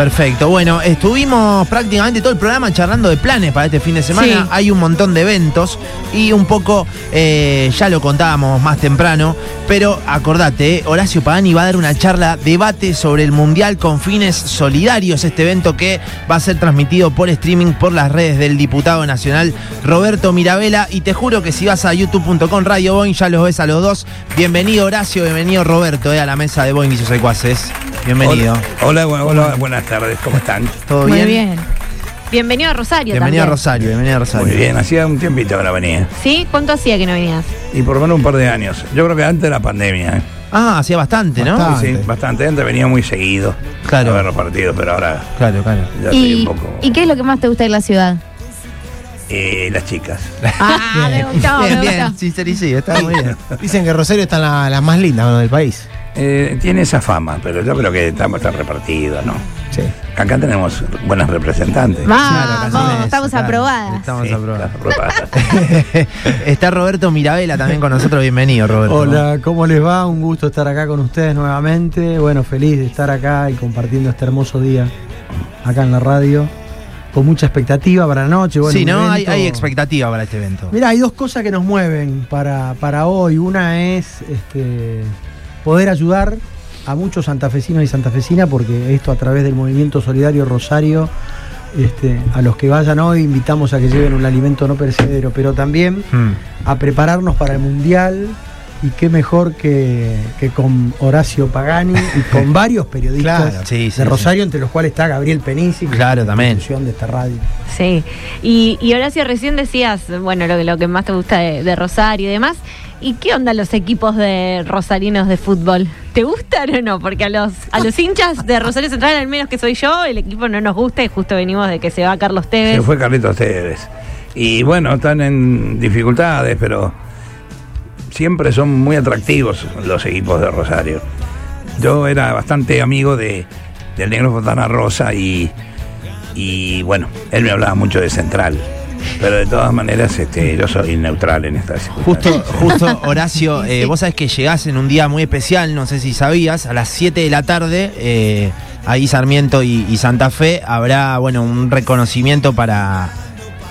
Perfecto. Bueno, estuvimos prácticamente todo el programa charlando de planes para este fin de semana. Sí. Hay un montón de eventos y un poco, eh, ya lo contábamos más temprano, pero acordate, eh, Horacio Pagani va a dar una charla, debate sobre el Mundial con fines solidarios, este evento que va a ser transmitido por streaming por las redes del diputado nacional Roberto Mirabella. Y te juro que si vas a youtube.com Radio Boeing ya los ves a los dos. Bienvenido Horacio, bienvenido Roberto eh, a la mesa de Boeing y sus secuaces. Bienvenido. Hola, hola, hola, buenas tardes, ¿cómo están? ¿Todo Muy bien? bien. Bienvenido a Rosario Bienvenido a. Rosario, bienvenido a Rosario. Muy bien, hacía un tiempito que no venía. ¿Sí? ¿Cuánto hacía que no venías? Y por lo menos un par de años. Yo creo que antes de la pandemia. ¿eh? Ah, hacía bastante, ¿no? Bastante. Sí, bastante. Antes venía muy seguido. Claro. A ver los partidos, pero ahora Claro, claro. ya estoy ¿Y, un poco. ¿Y qué es lo que más te gusta de la ciudad? Eh, las chicas. Ah, me gustó, bien, me bien, sí, sí, sí, está muy bien. Dicen que Rosario está la, la más linda del país. Eh, tiene esa fama, pero yo creo que estamos está repartido, ¿no? Sí. Acá tenemos buenas representantes. Vamos, Claro, estamos claro, aprobadas. Estamos Sí, aprobadas. está Roberto Mirabella también con nosotros. Bienvenido, Roberto. Hola, ¿cómo les va? Un gusto estar acá con ustedes nuevamente. Bueno, feliz de estar acá y compartiendo este hermoso día acá en la radio. Con mucha expectativa para la noche. Bueno, sí, ¿no? Hay, hay expectativa para este evento. Mira, hay dos cosas que nos mueven para, para hoy. Una es este, poder ayudar a muchos santafesinos y santafesinas, porque esto a través del movimiento solidario Rosario, este, a los que vayan hoy invitamos a que lleven un alimento no perecedero, pero también Hmm. a prepararnos para el Mundial. Y qué mejor que, que con Horacio Pagani y con varios periodistas Claro, sí, sí, de sí. Rosario, entre los cuales está Gabriel Penisi, que Claro, es la también. de esta radio. Sí. Y, y Horacio, recién decías, bueno, lo, que- lo que más te gusta de, de Rosario y demás. ¿Y qué onda los equipos de rosarinos de fútbol? ¿Te gustan o no? Porque a los, a los hinchas de Rosario Central, al menos que soy yo, el equipo no nos gusta y justo venimos de que se va Carlos Tevez. Se fue Carlitos Tevez. Y bueno, están en dificultades, pero siempre son muy atractivos los equipos de Rosario. Yo era bastante amigo de, del negro Fontana Rosa y, y bueno, él me hablaba mucho de Central. Pero de todas maneras, este, yo soy neutral en esta Justo, justo, Horacio, eh, vos sabés que llegás en un día muy especial, no sé si sabías, a las 7 de la tarde, eh, ahí Sarmiento y, y Santa Fe, habrá, bueno, un reconocimiento para,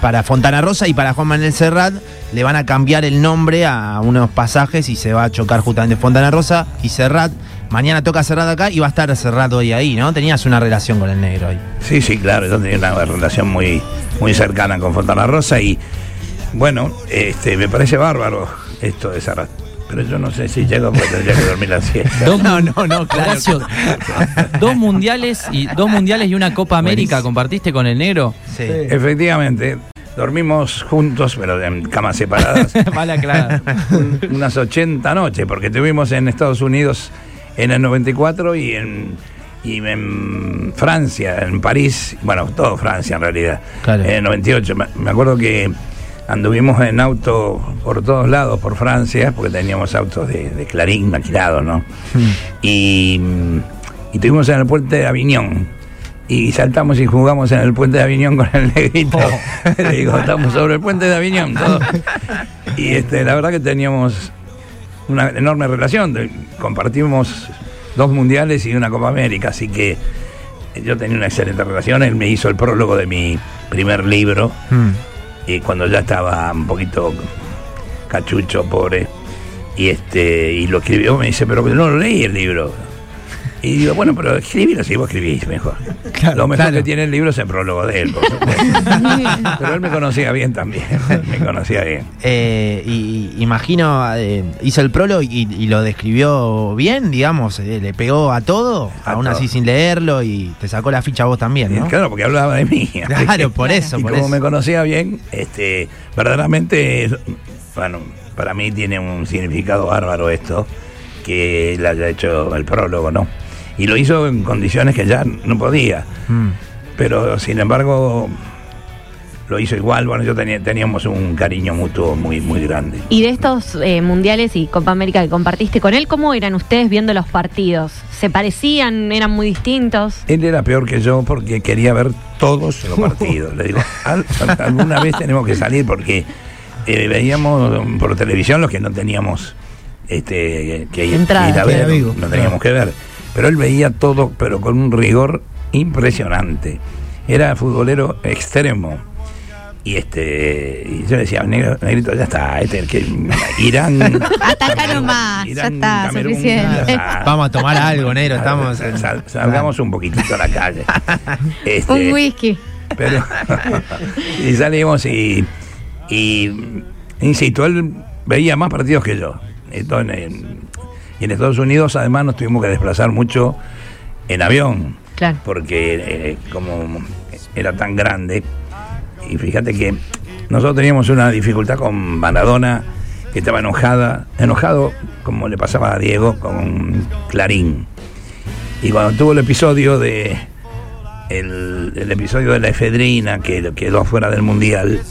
para Fontana Rosa y para Juan Manuel Serrat. Le van a cambiar el nombre a unos pasajes y se va a chocar justamente Fontana Rosa y Serrat. Mañana toca Serrat acá y va a estar Serrat hoy ahí, ¿no? Tenías una relación con el negro ahí. Sí, sí, claro, yo tenía una relación muy, muy cercana con Fontana Rosa y bueno, este, me parece bárbaro esto de Serrat. Pero yo no sé si llego porque tendría que dormir la siesta. Dos, No, no, no, claro. Horacio, dos mundiales y dos mundiales y una Copa América compartiste con el negro. Sí. Efectivamente, dormimos juntos, pero en camas separadas, Vale un- unas 80 noches, porque estuvimos en Estados Unidos en el 94 y en, y en Francia, en París, bueno, todo Francia en realidad, Claro. en el 98. Me, me acuerdo que anduvimos en auto por todos lados, por Francia, porque teníamos autos de, de Clarín maquilados, ¿no? Y, y estuvimos en el puente de Aviñón. Y saltamos y jugamos en el puente de Aviñón con el negrito. Le digo, estamos sobre el puente de Aviñón. todo. Y este, la verdad que teníamos una enorme relación. Compartimos dos mundiales y una Copa América, así que yo tenía una excelente relación. Él me hizo el prólogo de mi primer libro Hmm. Y cuando ya estaba un poquito cachucho, pobre, y este y lo escribió, me dice, pero no lo leí el libro. Y digo, bueno, pero escribilo si vos escribís mejor. Claro, lo mejor claro. que tiene el libro es el prólogo de él, por supuesto. pero él me conocía bien también, me conocía bien. Eh, y, y imagino, eh, hizo el prólogo y, y lo describió bien, digamos, eh, le pegó a todo, A aún todo. así sin leerlo y te sacó la ficha a vos también, ¿no? Claro, porque hablaba de mí. Claro, por eso, y por como eso. me conocía bien, este, verdaderamente, bueno, para mí tiene un significado bárbaro esto, que él haya hecho el prólogo, ¿no? Y lo hizo en condiciones que ya no podía, Mm. pero sin embargo lo hizo igual, bueno, yo tenía, teníamos un cariño mutuo muy, muy grande. Y de estos eh, mundiales y Copa América que compartiste con él, ¿cómo eran ustedes viendo los partidos? ¿Se parecían? ¿Eran muy distintos? Él era peor que yo porque quería ver todos los partidos. Le digo, "Al- alguna vez tenemos que salir porque eh, veíamos por televisión los que no teníamos este, que ir, Entrada, ir a ver, vivo. no teníamos que ver. Pero él veía todo, pero con un rigor impresionante. Era futbolero extremo. Y este y yo le decía, negro, negrito, ya está, este, que Irán. Ataca nomás, ya está, Camerún, suficiente. ya está. Vamos a tomar algo, negro. Estamos. Sal- sal- salgamos un poquito a la calle. Este, Un whisky. pero y salimos y, y insisto, él veía más partidos que yo. Entonces, en- y en Estados Unidos además nos tuvimos que desplazar mucho en avión, Claro. porque eh, como era tan grande, y fíjate que nosotros teníamos una dificultad con Maradona, que estaba enojada, enojado, como le pasaba a Diego, con Clarín. Y cuando tuvo el episodio de el, el episodio de la efedrina que quedó fuera del mundial,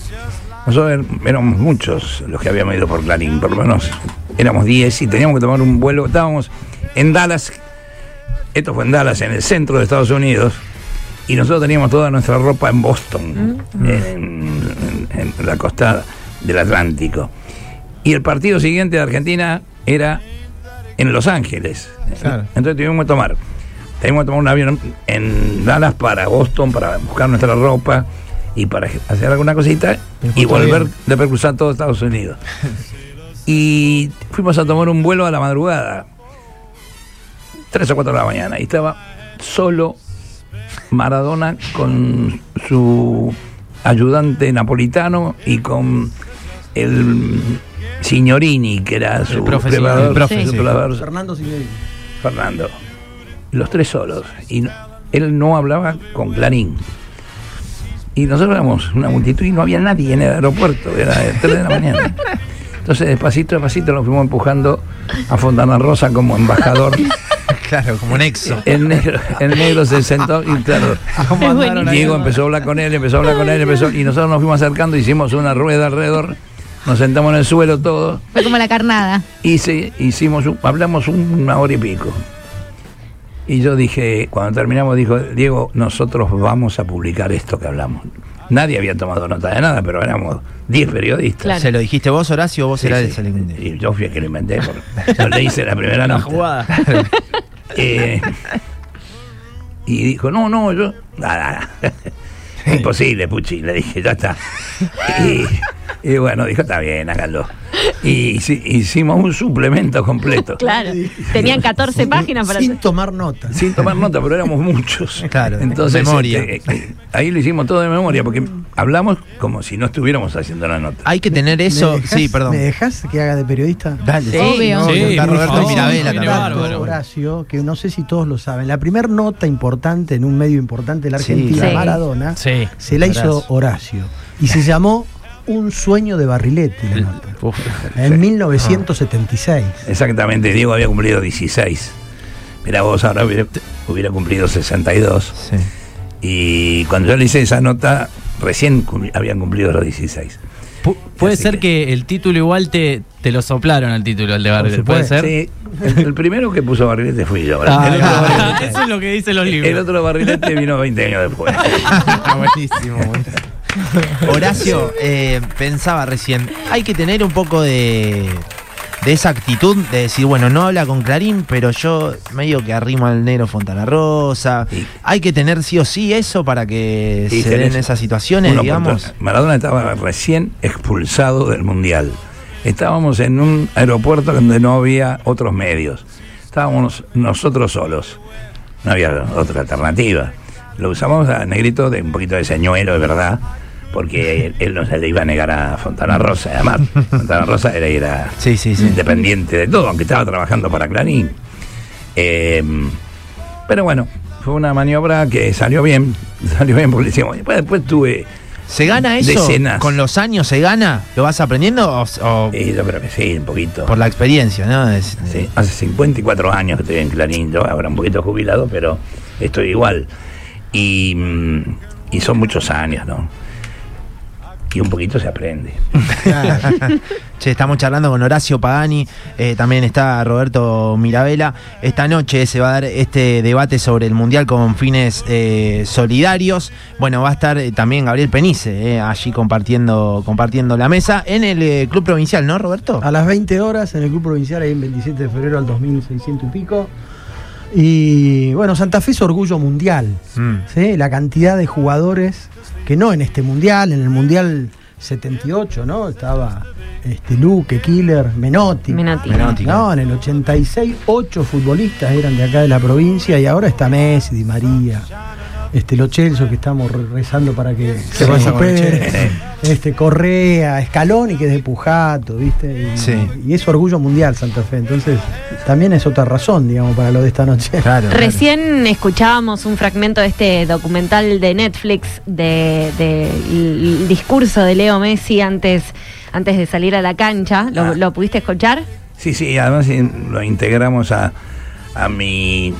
nosotros éramos muchos los que habíamos ido por Clarín, por lo menos éramos 10 y teníamos que tomar un vuelo. Estábamos en Dallas, esto fue en Dallas, en el centro de Estados Unidos, y nosotros teníamos toda nuestra ropa en Boston, en, en- en la costa del Atlántico. Y el partido siguiente de Argentina era en Los Ángeles. Claro. Entonces tuvimos que tomar. Teníamos que tomar un avión en Dallas para Boston, para buscar nuestra ropa y para hacer alguna cosita y volver bien. de cruzar todo Estados Unidos. y fuimos a tomar un vuelo a la madrugada, 3 o 4 de la mañana, y estaba solo Maradona con su ayudante napolitano y con el Signorini, que era su profe preparador, Signorini. profe, su sí. preparador, Fernando Signori. Fernando. Los tres solos. Y no- él no hablaba con Clarín. Y nosotros éramos una multitud y no había nadie en el aeropuerto. Era de 3 de la mañana. Entonces, despacito, despacito, nos fuimos empujando a Fontana Rosa como embajador. Claro, como nexo. El negro, el negro se sentó y claro. ¿Cómo andaron ahí? Diego empezó a hablar con él, empezó a hablar con él, empezó, y nosotros nos fuimos acercando, hicimos una rueda alrededor, nos sentamos en el suelo todos, Fue como la carnada. y se- hicimos un- hablamos una hora y pico. Y yo dije, cuando terminamos, dijo, Diego, nosotros vamos a publicar esto que hablamos. Nadie había tomado nota de nada, pero éramos 10 periodistas. Claro. ¿Se lo dijiste vos, Horacio, o vos Sí, era sí. el? Y yo fui el que lo inventé, porque yo le hice la primera La nota. jugada. Eh, y dijo, no, no, yo. Nada, nada. Imposible, Puchi, le dije, ya está. Y, y bueno, dijo, está bien, háganlo. Y hici- hicimos un suplemento completo. Claro. Tenían 14 páginas para Sin hacer. tomar nota. Sin tomar nota, pero éramos muchos. Claro, Entonces, memoria. este, eh, ahí lo hicimos todo de memoria, porque hablamos como si no estuviéramos haciendo la nota. Hay que tener eso. ¿Me dejás- Sí, perdón. ¿Me dejas que haga de periodista? Dale. Sí, Obvio. No, Sí, está Roberto Mirabella viene también. bárbaro. Horacio, que no sé si todos lo saben. La primera nota importante en un medio importante de la Sí. Argentina, Sí. Maradona, Sí. se la hizo Horacio. Horacio. Y se llamó Un sueño de Barriletti, la nota. Uf. En 1976. Exactamente, Diego había cumplido 16. Mira, vos ahora hubiera, hubiera cumplido 62. Sí. Y cuando yo le hice esa nota, recién cum- habían cumplido los 16. Pu- puede Así ser que- que el título igual te, te lo soplaron el título, el de Barrio. ¿Puede ser? Sí, el, el primero que puso barrilete fui yo. Ah, el, otro ah, barrilete, Eso es lo que dicen los libros. el otro barrilete vino 20 años después. buenísimo, buenísimo. Horacio, eh, pensaba recién, hay que tener un poco de, de esa actitud de decir, bueno, no habla con Clarín, pero yo medio que arrimo al negro Fontana Rosa. Sí. Hay que tener sí o sí eso para que se den esas situaciones, digamos. Maradona estaba recién expulsado del Mundial. Estábamos en un aeropuerto donde no había otros medios. Estábamos nosotros solos. No había otra alternativa. Lo usamos a Negrito de un poquito de señuelo, de verdad, porque él, él no se le iba a negar a Fontana Rosa. Además, Fontana Rosa era, era Sí, sí, sí. independiente de todo, aunque estaba trabajando para Clarín. Eh, pero bueno, fue una maniobra que salió bien, salió bien porque decíamos, después, después tuve, ¿Se gana eso? Decenas. ¿Con los años se gana? ¿Lo vas aprendiendo o, o y yo creo que sí, un poquito. por la experiencia, no? Es- Sí, hace 54 años que estoy en Clarín, yo ahora un poquito jubilado, pero estoy igual. Y, mm, y son muchos años, ¿no? Y un poquito se aprende. Che, estamos charlando con Horacio Pagani, eh, también está Roberto Mirabella. Esta noche se va a dar este debate sobre el Mundial con fines eh, solidarios. Bueno, va a estar eh, también Gabriel Penice eh, allí compartiendo, compartiendo la mesa en el eh, Club Provincial, ¿no, Roberto? A las 20 horas en el Club Provincial, ahí en 27 de febrero al 2600 y pico. Y bueno, Santa Fe es orgullo mundial. Mm. ¿sí? La cantidad de jugadores que no en este mundial, en el mundial 78, ¿no? Estaba este, Luque, Killer, Menotti. Menotti. Menotti. No, en el 86, ocho futbolistas eran de acá de la provincia y ahora está Messi, Di María, este, Lo Celso, que estamos re- rezando para que se recupere, este, Correa, Scaloni, que es de Pujato, ¿viste? Y, Sí. y es orgullo mundial Santa Fe, entonces también es otra razón, digamos, para lo de esta noche. Claro. Recién escuchábamos un fragmento de este documental de Netflix de, de el discurso de Leo Messi antes, antes de salir a la cancha. ¿Lo, Ah. lo pudiste escuchar? Sí, sí, además eh, lo integramos a, a mi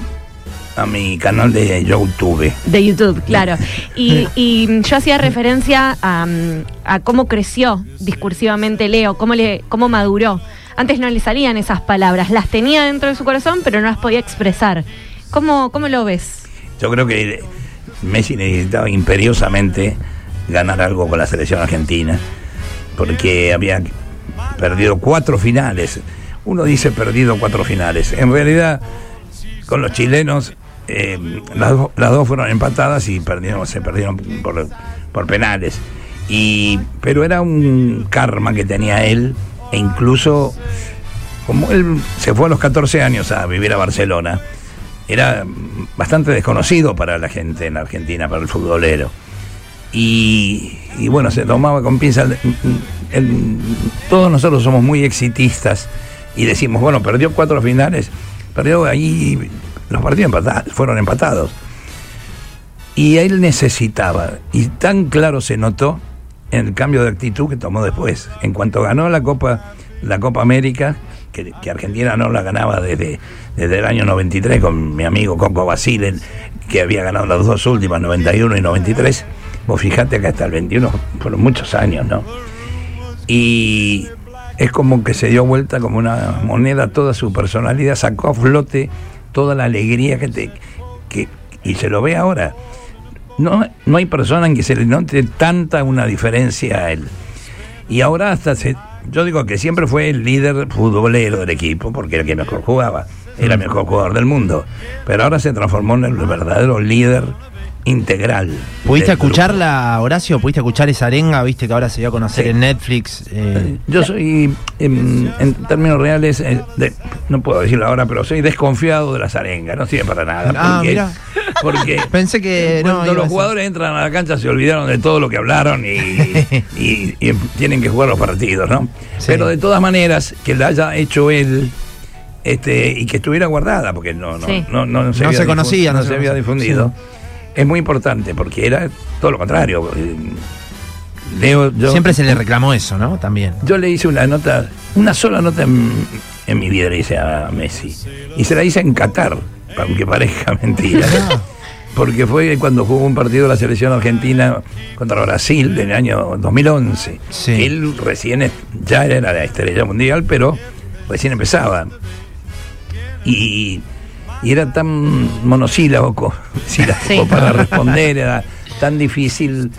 a mi canal de YouTube. De YouTube, claro. Y, y yo hacía referencia a, a cómo creció discursivamente Leo, cómo, le, cómo maduró. Antes no le salían esas palabras, las tenía dentro de su corazón, pero no las podía expresar. ¿Cómo, cómo lo ves? Yo creo que Messi necesitaba imperiosamente ganar algo con la selección argentina, porque había perdido cuatro finales. Uno dice perdido cuatro finales. En realidad, con los chilenos, eh, las, do- las dos fueron empatadas y perdieron, se perdieron por, por penales. Y, pero era un karma que tenía él, e incluso como él se fue a los 14 años a vivir a Barcelona, era bastante desconocido para la gente en Argentina, para el futbolero. Y, bueno, se tomaba con pinza. el- el- todos nosotros somos muy exitistas y decimos, bueno, perdió cuatro finales, perdió ahí, los partidos empata- fueron empatados. Y él necesitaba, y tan claro se notó en el cambio de actitud que tomó después. En cuanto ganó la Copa, la Copa América, que, que Argentina no la ganaba desde, desde el año 93 con mi amigo Coco Basile, que había ganado las dos últimas, 91 y 93. Vos fijate que hasta el 21 fueron muchos años, ¿no? Y es como que se dio vuelta como una moneda toda su personalidad, sacó a flote toda la alegría que te... Que, y se lo ve ahora. No, no hay persona en que se le note tanta una diferencia a él. Y ahora hasta se, yo digo que siempre fue el líder futbolero del equipo, porque era el que mejor jugaba, era el mejor jugador del mundo. Pero ahora se transformó en el verdadero líder integral. ¿Pudiste escucharla, Horacio? ¿Pudiste escuchar esa arenga? ¿Viste que ahora se dio a conocer Sí. en Netflix? Eh, Yo soy, en, en términos reales, eh, de- no puedo decirlo ahora, pero soy desconfiado de las arengas, no sirve para nada. Ah, porque, mira. porque Pensé que no, cuando los jugadores entran a la cancha se olvidaron de todo lo que hablaron y, y- y tienen que jugar los partidos, ¿no? Sí. Pero de todas maneras, que la haya hecho él este, y que estuviera guardada, porque no, no, Sí. no, no, No había se difu- conocía, no no se se había difundido. Es muy importante porque era todo lo contrario. Leo, yo, Siempre se le reclamó eso, ¿no? También. yo le hice una nota, una sola nota en, en mi vida le hice a Messi. Y se la hice en Qatar, aunque parezca mentira. Porque fue cuando jugó un partido de la selección argentina contra Brasil del año 2011. Sí. Él recién ya era la estrella mundial, pero recién empezaba. Y, y era tan monosílabo Sí. para responder, era tan difícil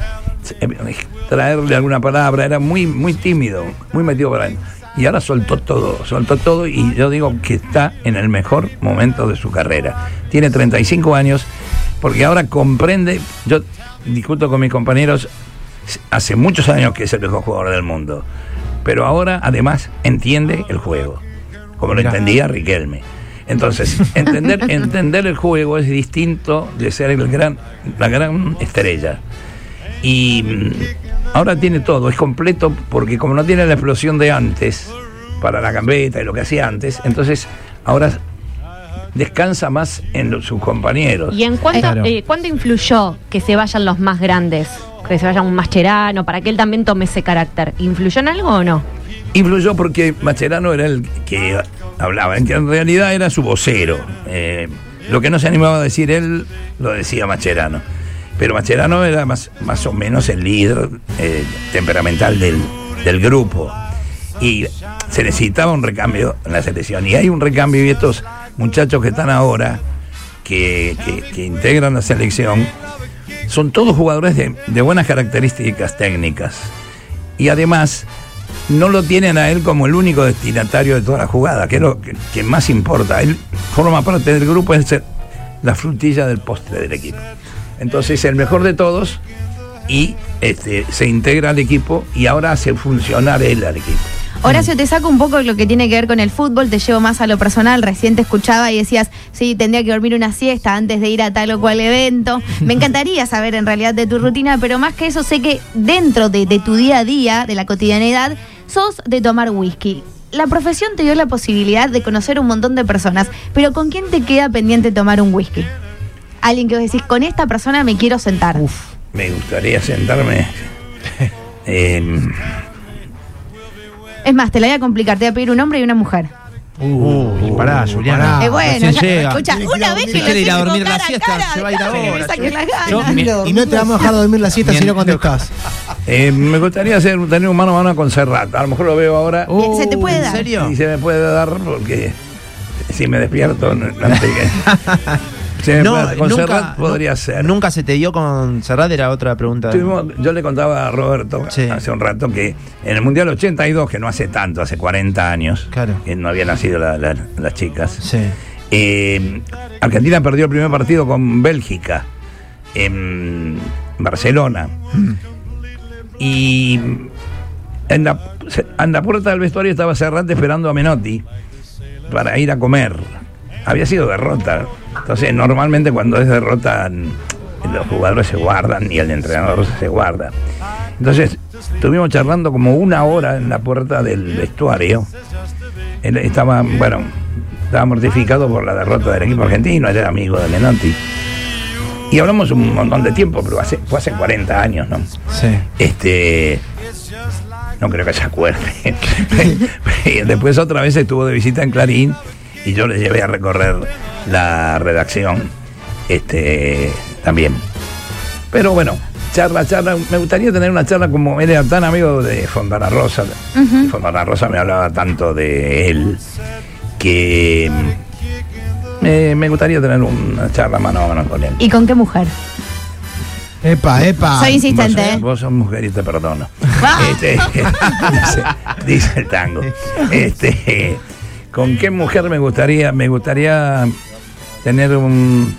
eh, traerle alguna palabra, era muy, muy tímido, muy metido para él. Y ahora soltó todo, soltó todo y yo digo que está en el mejor momento de su carrera. Tiene 35 años porque ahora comprende, yo discuto con mis compañeros, hace muchos años que es el mejor jugador del mundo, pero ahora además entiende el juego, como lo entendía Riquelme. Entonces, entender, entender el juego es distinto de ser el gran, la gran estrella. Y mm, ahora tiene todo, es completo, porque como no tiene la explosión de antes, para la gambeta y lo que hacía antes, entonces ahora descansa más en los- sus compañeros. ¿Y en cuánto, Claro. eh, cuánto influyó que se vayan los más grandes? Que se vaya un Mascherano, para que él también tome ese carácter. ¿Influyó en algo o no? Influyó porque Macherano era el que hablaba, en que en realidad era su vocero. Eh, lo que no se animaba a decir él, lo decía Macherano. Pero Macherano era más, más o menos el líder eh, temperamental del, del grupo. Y se necesitaba un recambio en la selección. Y hay un recambio y estos muchachos que están ahora, que, que- que integran la selección, son todos jugadores de, de buenas características técnicas. Y además no lo tienen a él como el único destinatario de toda la jugada, que es lo que, más importa. Él forma parte del grupo, es el- la frutilla del postre del equipo. Entonces es el mejor de todos y este, se integra al equipo y ahora hace funcionar él al equipo. Horacio, te saco un poco lo que tiene que ver con el fútbol, te llevo más a lo personal. Recién te escuchaba y decías, sí, tendría que dormir una siesta antes de ir a tal o cual evento. Me encantaría saber en realidad de tu rutina, pero más que eso, sé que dentro de, de tu día a día, de la cotidianidad, sos de tomar whisky. La profesión te dio la posibilidad de conocer un montón de personas, pero ¿con quién te queda pendiente tomar un whisky? Alguien que vos decís, con esta persona me quiero sentar. Me gustaría sentarme. em, Es más, te la voy a complicar, te voy a pedir un hombre y una mujer. Uy, pará, Juliana. pará. Eh, bueno, Recién ya- llega. escucha, una vez que lo ir a dormir la siesta, cara, se va a ir ahora, Y no te vamos a dejar dormir la siesta si no contestás. eh, me gustaría hacer, tener un mano a mano con Serrat. A lo mejor lo veo ahora. Se te puede ¿En dar. serio? Y se me puede dar porque si me despierto no- antes No, con nunca, Serrat podría ser. Nunca se te dio con Serrat, era otra pregunta. Tuvimos- yo le contaba a Roberto Sí. hace un rato que en el Mundial 82, que no hace tanto, hace 40 años, Claro. que no habían nacido la- la- las chicas, Sí. eh, Argentina perdió el primer partido con Bélgica en Barcelona. Y en la, en la puerta del vestuario estaba Serrante esperando a Menotti para ir a comer. Había sido derrota. Entonces, normalmente cuando es derrota, los jugadores se guardan y el entrenador se guarda. Entonces, estuvimos charlando como una hora en la puerta del vestuario. Él estaba, bueno, estaba mortificado por la derrota del equipo argentino, él era amigo de Menotti. Y hablamos un montón de tiempo, pero hace, fue hace 40 años, ¿no? Sí. Este. No creo que se acuerde. Y Después otra vez estuvo de visita en Clarín y yo le llevé a recorrer la redacción. Este. También. Pero bueno, charla, charla. Me gustaría tener una charla como él era tan amigo de Fontana Rosa. Fontana Rosa me hablaba tanto de él que. eh, me gustaría tener una charla mano a mano con él. ¿Y con qué mujer? Epa, epa. Soy insistente, Vos, ¿eh? vos sos mujer y te perdono. Ah. Este, dice, dice el tango. Este, ¿Con qué mujer me gustaría? Me gustaría tener un.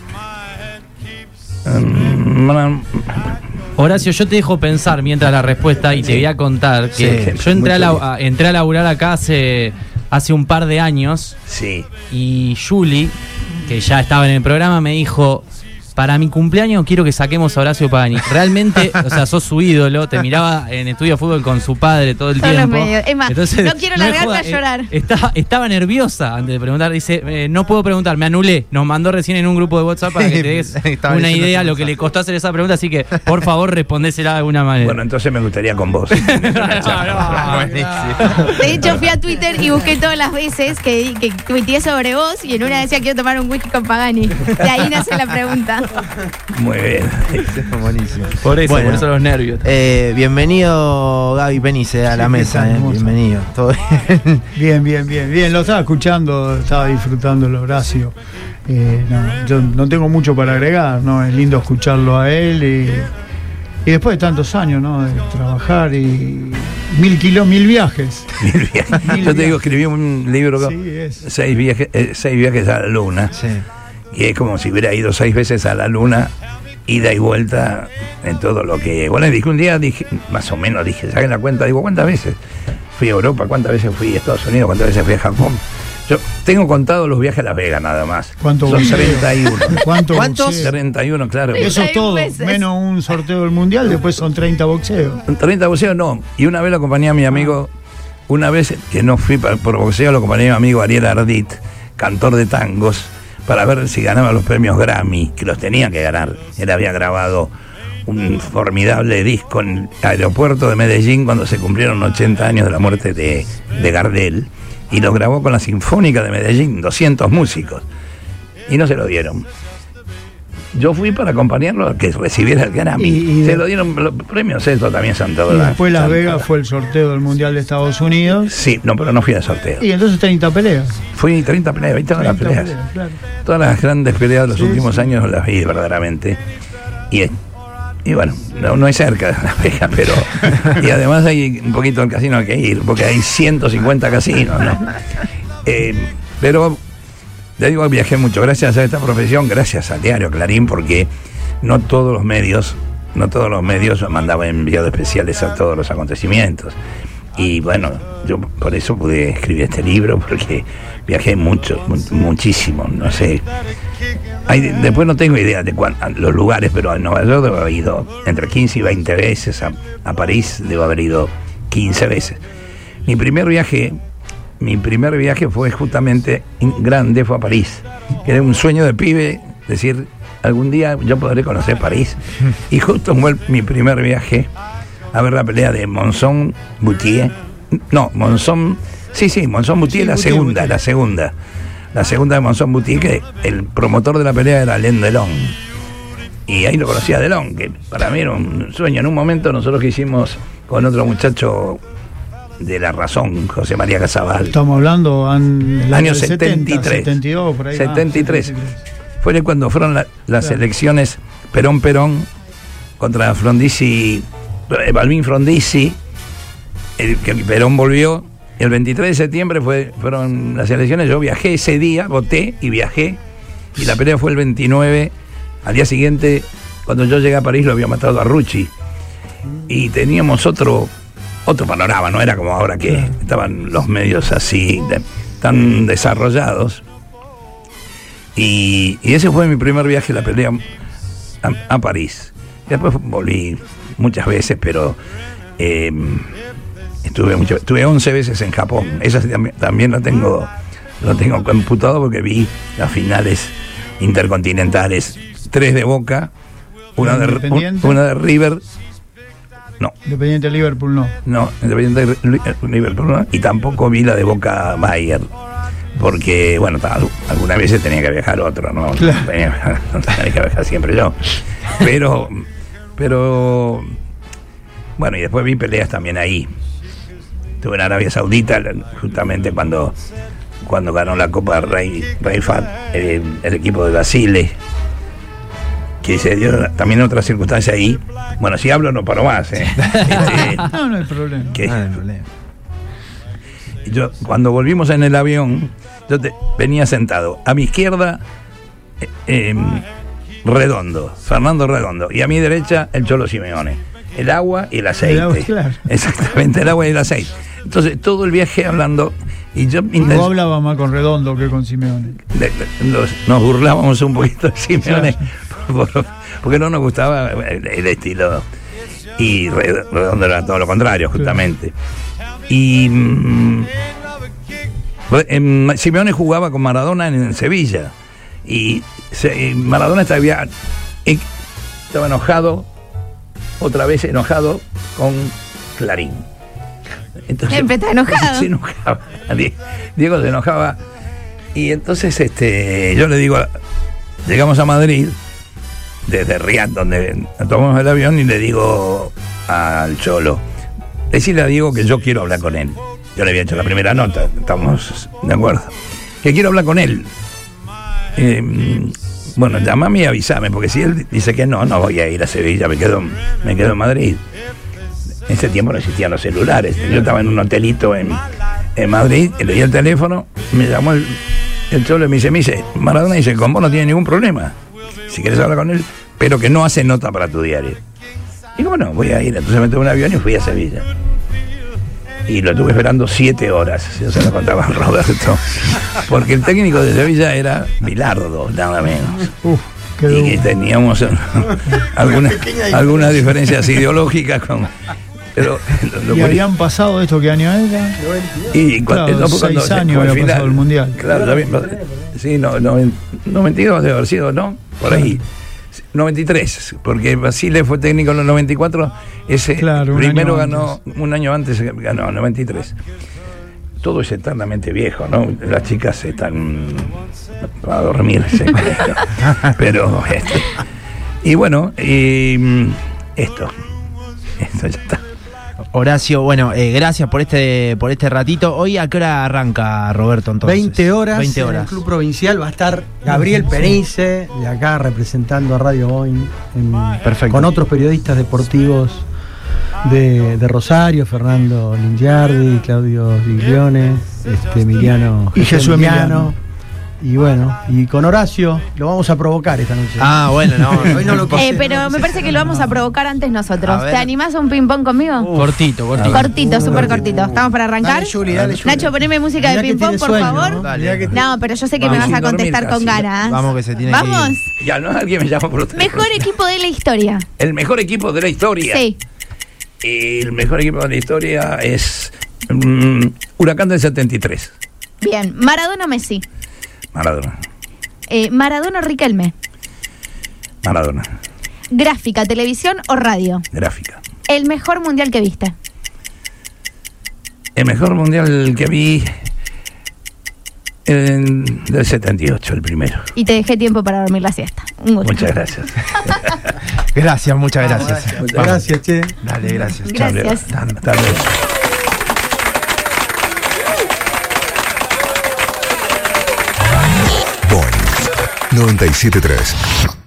una- Horacio, yo te dejo pensar mientras la respuesta y te voy a contar que Sí, yo entré a, la- a- entré a laburar acá hace, hace un par de años sí. y Julie, que ya estaba en el programa, me dijo, para mi cumpleaños quiero que saquemos a Horacio Pagani. Realmente, o sea, sos su ídolo, te miraba en estudio de fútbol con su padre todo el tiempo. Es más, no quiero joda, a llorar. eh, estaba, estaba nerviosa antes de preguntar, dice, eh, no puedo preguntar, me anulé. Nos mandó recién en un grupo de WhatsApp para que te des una idea lo que le costó hacer esa pregunta, así que por favor respondésela de alguna manera. Bueno, entonces me gustaría con vos. De hecho, fui a Twitter y busqué todas las veces que, que tuiteé sobre vos y en una decía quiero tomar un whisky con Pagani. De ahí nace la pregunta. Muy bien. Buenísimo. por eso, Bueno. por eso los nervios. Eh, bienvenido Gaby Penice a la mesa, eh. bienvenido. Todo bien. Bien, bien, bien, bien. Lo estaba escuchando, estaba disfrutando el Horacio. Eh, no, yo no tengo mucho para agregar, ¿no? Es lindo escucharlo a él y, y después de tantos años, ¿no? De trabajar y mil kilos, mil viajes. Yo te digo, escribí un libro Sí, es. seis, viajes, eh, seis viajes a la luna. Sí. Y es como si hubiera ido seis veces a la luna, ida y vuelta en todo lo que. Bueno, dije un día, dije, más o menos dije, saquen la cuenta, digo, ¿cuántas veces fui a Europa? ¿Cuántas veces fui a Estados Unidos? ¿Cuántas veces fui a Japón? Yo tengo contado los viajes a Las Vegas nada más. ¿Cuánto Son boxeo? 31. ¿Cuánto ¿Cuántos? boxeo? 31, claro. Eso es todo, 31 veces. menos un sorteo del mundial, después son 30 boxeos. 30 boxeo no. Y una vez lo acompañé a mi amigo, una vez que no fui por boxeo, lo acompañé a mi amigo Ariel Ardit, cantor de tangos, para ver si ganaba los premios Grammy, que los tenía que ganar. Él había grabado un formidable disco en el aeropuerto de Medellín cuando se cumplieron 80 años de la muerte de, de Gardel. Y lo grabó con la Sinfónica de Medellín, 200 músicos. Y no se lo dieron. Yo fui para acompañarlo a que recibiera el Grammy. Y- y se de- lo dieron los premios, eso también son Y todas. después Las Vegas fue el sorteo del mundial de Estados Unidos. Sí, no, pero no fui al sorteo. Y entonces 30 peleas. Fui 30 peleas, 20 las 30 peleas. peleas, claro. Todas las grandes peleas de los Sí, últimos sí. años las vi verdaderamente. Y y bueno, no, no es cerca de La Vega, pero. Y además hay un poquito del casino hay que ir, porque hay 150 casinos, ¿no? Eh, pero le digo viajé mucho, gracias a esta profesión, gracias al diario Clarín, porque no todos los medios, no todos los medios mandaban enviados especiales a todos los acontecimientos. Y bueno, yo por eso pude escribir este libro, porque viajé mucho, mu- muchísimo, no sé. Después no tengo idea de cuán- los lugares, pero a Nueva York debo haber ido entre 15 y 20 veces, a, a París debo haber ido 15 veces. Mi primer viaje, mi primer viaje fue justamente grande, fue a París, que era un sueño de pibe, decir, algún día yo podré conocer París. Y justo fue mi primer viaje a ver la pelea de Monzón Boutier. No, Monzón, sí, sí, Monzón Boutier, Sí, la Boutier, segunda, Boutier. la segunda. La segunda de Monzón Boutier, que el promotor de la pelea era Alain Delon. Y ahí lo conocía Delon, que para mí era un sueño. En un momento nosotros que hicimos con otro muchacho de la razón, José María Casabal. Estamos hablando en el Año año 70, 73. 72, por ahí. ah, 73. Fue cuando fueron la- las Claro. elecciones Perón-Perón contra Frondizi, eh, Balvin Frondizi, el, que Perón volvió. El 23 de septiembre fue, fueron las elecciones. Yo viajé ese día, voté y viajé. Y la pelea fue el 29. Al día siguiente, cuando yo llegué a París, lo había matado a Rucci. Y teníamos otro, otro panorama, no era como ahora que estaban los medios así, de- tan desarrollados. Y, y ese fue mi primer viaje, la pelea a, a París. Después volví muchas veces, pero eh, estuve, mucho- estuve 11 veces en Japón. Esa también, también lo tengo, lo tengo computado porque vi las finales intercontinentales. Tres de Boca, una de, una de River. No, Independiente de Liverpool no. no, Independiente de Ri- Liverpool, ¿no? y tampoco vi la de Boca Bayer. Porque, bueno, algunas veces tenía que viajar otro, ¿no? Claro. Tenía, no tenía que viajar siempre yo. Pero, pero, bueno, y después vi peleas también ahí. Estuve en Arabia Saudita, justamente cuando, cuando ganó la Copa Rey, Rey Fat, el, el equipo de Basile. Que se dio también otra circunstancia ahí. Bueno, si hablo no paro más. ¿eh? Este, No, no hay problema. que- no hay problema. yo cuando volvimos en el avión, yo te- venía sentado. A mi izquierda, eh, em, Redondo, Fernando Redondo. Y a mi derecha, el Cholo Simeone. El agua y el aceite. El agua, claro. Exactamente, el agua y el aceite. Entonces, todo el viaje hablando. Y yo No hablaba más con Redondo que con Simeone. de- de- los- nos burlábamos un poquito de Simeone por- porque no nos gustaba el, el estilo y Re- Redondo era todo lo contrario justamente y mm, em, Simeone jugaba con Maradona en Sevilla y se- y Maradona estaba, eh, estaba enojado otra vez enojado con Clarín entonces, está enojado. se enojaba. Diego se enojaba. Y entonces este, yo le digo, llegamos a Madrid, desde Riad, donde tomamos el avión, y le digo al Cholo, decirle a Diego que yo quiero hablar con él. Yo le había hecho la primera nota, estamos de acuerdo. Que quiero hablar con él. Eh, bueno, llamame y avísame, porque si él dice que no, no voy a ir a Sevilla, me quedo, me quedo en Madrid. En ese tiempo no existían los celulares. Yo estaba en un hotelito en, en Madrid, le di el teléfono, me llamó el, el cholo y me dice, me dice, Maradona dice, con vos no tiene ningún problema. Si quieres hablar con él, pero que no hace nota para tu diario. Y bueno, voy a ir. Entonces me tomé un avión y fui a Sevilla. Y lo estuve esperando siete horas, yo se lo contaba a Roberto. Porque el técnico de Sevilla era Bilardo, nada menos Uf, y que teníamos algunas algunas diferencias ideológicas con pero lo- lo ¿Y habían pasado esto qué año era? y Claro, no, cuando seis se- años había pasado el Mundial. claro también sí no, no 92 debe haber sido no por ahí 93 porque Basile fue técnico en los 94 ese Claro, primero ganó un año antes ganó 93 todo es eternamente viejo, ¿no? Las chicas están a dormirse. Pero, este, y bueno, y, mm, esto, esto ya está. Horacio, bueno, eh, gracias por este por este ratito. Hoy a qué hora arranca Roberto entonces? 20 horas, 20 en el horas. Club Provincial va a estar Gabriel Penice, de acá representando a Radio Boeing, en- Perfecto. con otros periodistas deportivos de, de Rosario, Fernando Lingiardi, Claudio Giglione, este, Emiliano Y Jesús Emiliano. Y bueno, y con Horacio lo vamos a provocar esta noche. Ah, bueno, no. Hoy no lo Eh, quise, pero no lo me parece que lo vamos a provocar antes nosotros. A ver. ¿Te animás a un ping-pong conmigo? Cortito, cortito. Cortito, súper cortito. ¿Estamos para arrancar? Dale, Juli, dale. Nacho, poneme música Mirá de que ping-pong, por sueño, favor. ¿no? Dale. Mirá que- No, pero yo sé que me vas a dormir contestar con ganas. Vamos que se tiene que Vamos. ir. Ya no alguien me llama por usted. Mejor equipo de la historia. El mejor equipo de la historia. Sí. El mejor equipo de la historia es mm, Huracán del 73. Bien. Maradona Messi. Maradona. Eh, Maradona o Riquelme. Maradona. Gráfica, televisión o radio. Gráfica. El mejor mundial que viste. El mejor mundial que vi en- del 78, el primero. Y te dejé tiempo para dormir la siesta. Un gusto. Muchas gracias. Gracias, muchas gracias. Muchas Vamos. Gracias, che. Dale, gracias. Gracias. Hasta 973